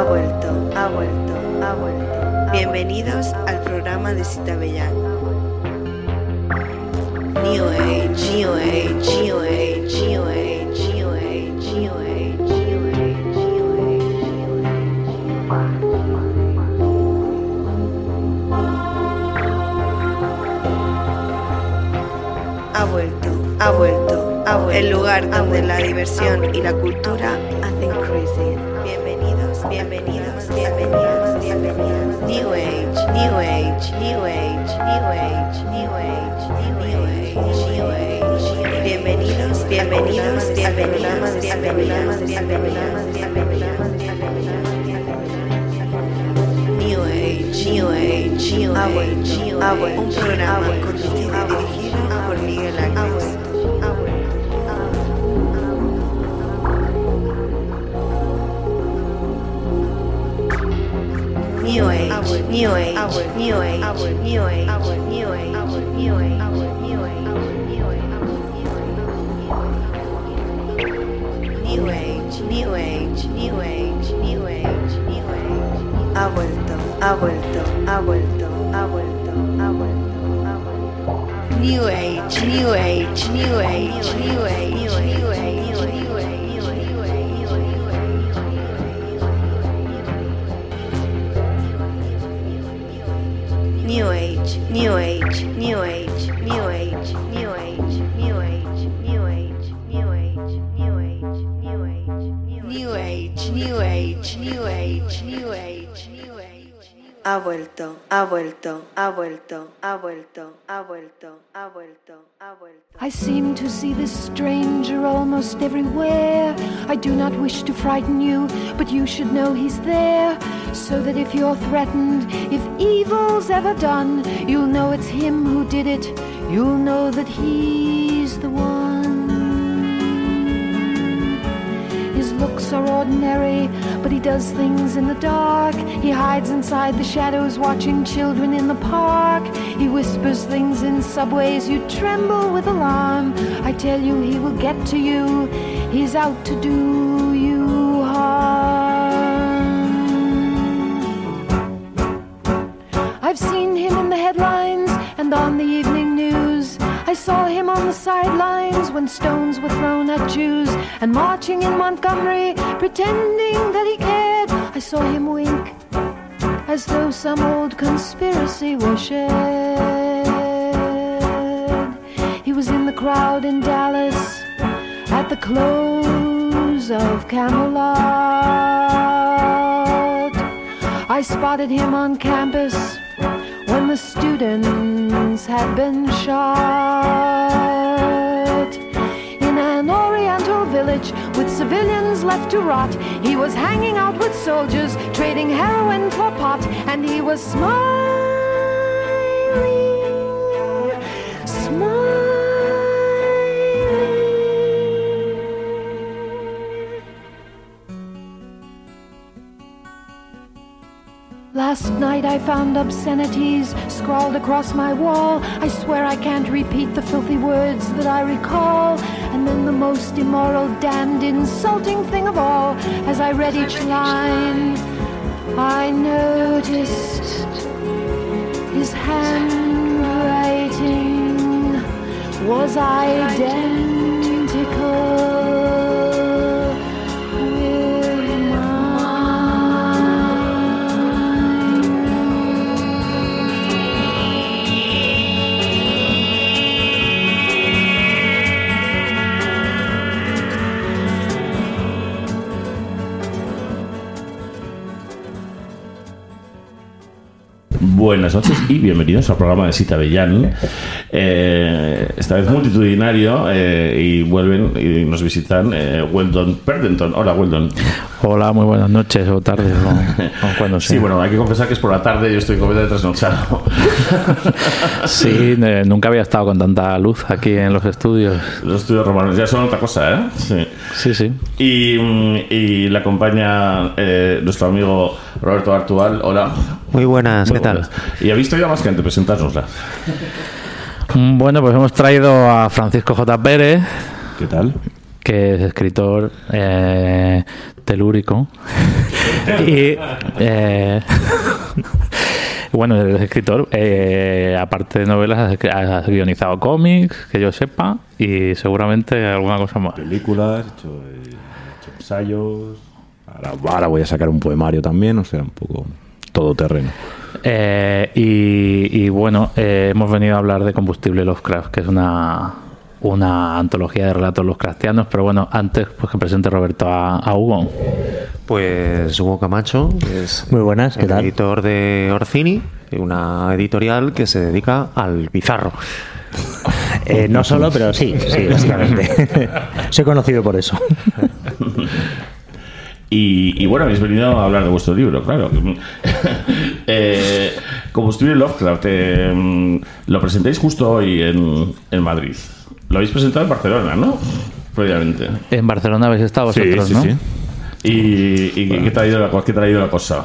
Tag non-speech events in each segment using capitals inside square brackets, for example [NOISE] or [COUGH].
ha vuelto, ha vuelto, ha vuelto. Bienvenidos al programa de Cita Bellán. New Age, New Age, New Age, New Age, New Age, New Age, New Age, New Age. Ha vuelto, ha vuelto, ha vuelto. El lugar donde la diversión y la cultura hacen crazy. New Age, New Age, New Age, New Age, New Age, New Age, New Age. Bienvenidos, bienvenidos, bienvenidos, bienvenidos, bienvenidos, bienvenidos, New Age, New Age, New Age, New Age. Un programa conducido y dirigido por Miguel Ángel. new age, new age, new age, new age, new age, new age, new age. New Age, New Age, New Age, New Age, New Age. Ha vuelto, ha vuelto, ha vuelto, ha vuelto, ha vuelto, ha vuelto. New Age, New Age, New Age, New Age, New Age, New Age. Age, New Age, New Age, New Age, New Age, New Age, New Age, New Age, New Age, New Age, New Age, New Age, New Age, New Age, New Age. Ha vuelto, ha vuelto, ha vuelto, ha vuelto, ha vuelto, ha vuelto, ha vuelto. I seem to see this stranger almost everywhere. I do not wish to frighten you, but you should know he's there. So that if you're threatened, if evil's ever done, you'll know it's him who did it. You'll know that he's the one. Looks are ordinary, but he does things in the dark. He hides inside the shadows, watching children in the park. He whispers things in subways, you tremble with alarm. I tell you, he will get to you. He's out to do you harm. I've seen him in the headlines and on the evening. I saw him on the sidelines when stones were thrown at Jews and marching in Montgomery, pretending that he cared. I saw him wink as though some old conspiracy were shared. He was in the crowd in Dallas at the close of Camelot. I spotted him on campus the students had been shot. In an oriental village with civilians left to rot, he was hanging out with soldiers, trading heroin for pot, and he was smiling, Last night I found obscenities scrawled across my wall. I swear I can't repeat the filthy words that I recall. And then the most immoral, damned, insulting thing of all, as I read each line, I noticed his handwriting was identical Buenas noches y bienvenidos al programa de Cita Bellán. Eh, esta vez multitudinario eh, y vuelven y nos visitan eh, Weldon Perdenton. Hola, Weldon. Hola, muy buenas noches o tardes o, [LAUGHS] o cuando sea. Sí, bueno, hay que confesar que es por la tarde yo estoy completamente trasnochado. [LAUGHS] Sí, eh, nunca había estado con tanta luz aquí en los estudios. Los estudios romanos ya son otra cosa, ¿eh? Sí. Sí, sí. Y, mm, y le acompaña eh, nuestro amigo Roberto Artual. Hola. Muy buenas, Muy ¿qué tal? Y ha visto ya más gente, presentárnosla. Mm, Bueno, pues hemos traído a Francisco J. Pérez, ¿Qué tal? Que es escritor eh, telúrico. [LAUGHS] y eh, [LAUGHS] bueno, es escritor, eh, aparte de novelas, ha guionizado cómics, que yo sepa, y seguramente alguna cosa más. Películas, hecho, eh, hecho ensayos. Ahora, ahora voy a sacar un poemario también, o sea, un poco todoterreno. Eh, y, y bueno, eh, hemos venido a hablar de Combustible Lovecraft, que es una, una antología de relatos Lovecraftianos, pero bueno, antes pues que presente Roberto a, a Hugo. Pues Hugo Camacho, es Muy buenas, ¿qué el tal? editor de Orcini, una editorial que se dedica al bizarro. Eh, no solo, pero sí, sí, básicamente. [LAUGHS] Soy conocido por eso. Y, y bueno, habéis venido a hablar de vuestro libro, claro. [LAUGHS] eh, Combustible Lovecraft, eh, lo presentáis justo hoy en, en Madrid. Lo habéis presentado en Barcelona, ¿no? Previamente. En Barcelona habéis estado vosotros, sí, ¿no? sí. ¿Y, y qué, te ha ido la, qué te ha ido la cosa?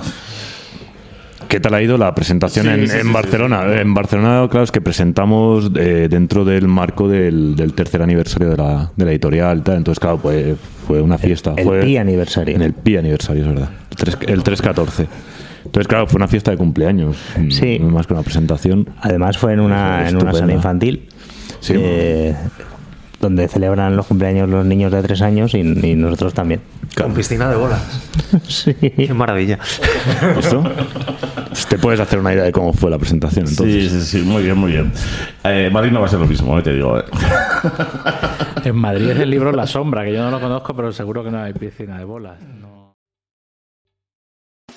¿Qué tal ha ido la presentación Sí, en, sí, en sí, Barcelona? En Barcelona, claro, es que presentamos eh, dentro del marco del, del tercer aniversario de la, de la editorial. Tal. Entonces, claro, pues, fue una fiesta. el fue pi aniversario. En el pi aniversario, es verdad. El tres- El 314. Entonces, claro, fue una fiesta de cumpleaños. Sí. No más que una presentación. Además fue en una, en una sala infantil. Sí. eh, donde celebran los cumpleaños los niños de tres años y, y nosotros también. Con piscina de bolas. [LAUGHS] Sí. Qué maravilla. ¿Esto? [LAUGHS] Te puedes hacer una idea de cómo fue la presentación. Entonces. Sí, sí, sí, muy bien, muy bien. Eh, Madrid no va a ser lo mismo, eh, te digo. eh. [LAUGHS] En Madrid es el libro La Sombra, que yo no lo conozco, pero seguro que no hay piscina de bolas.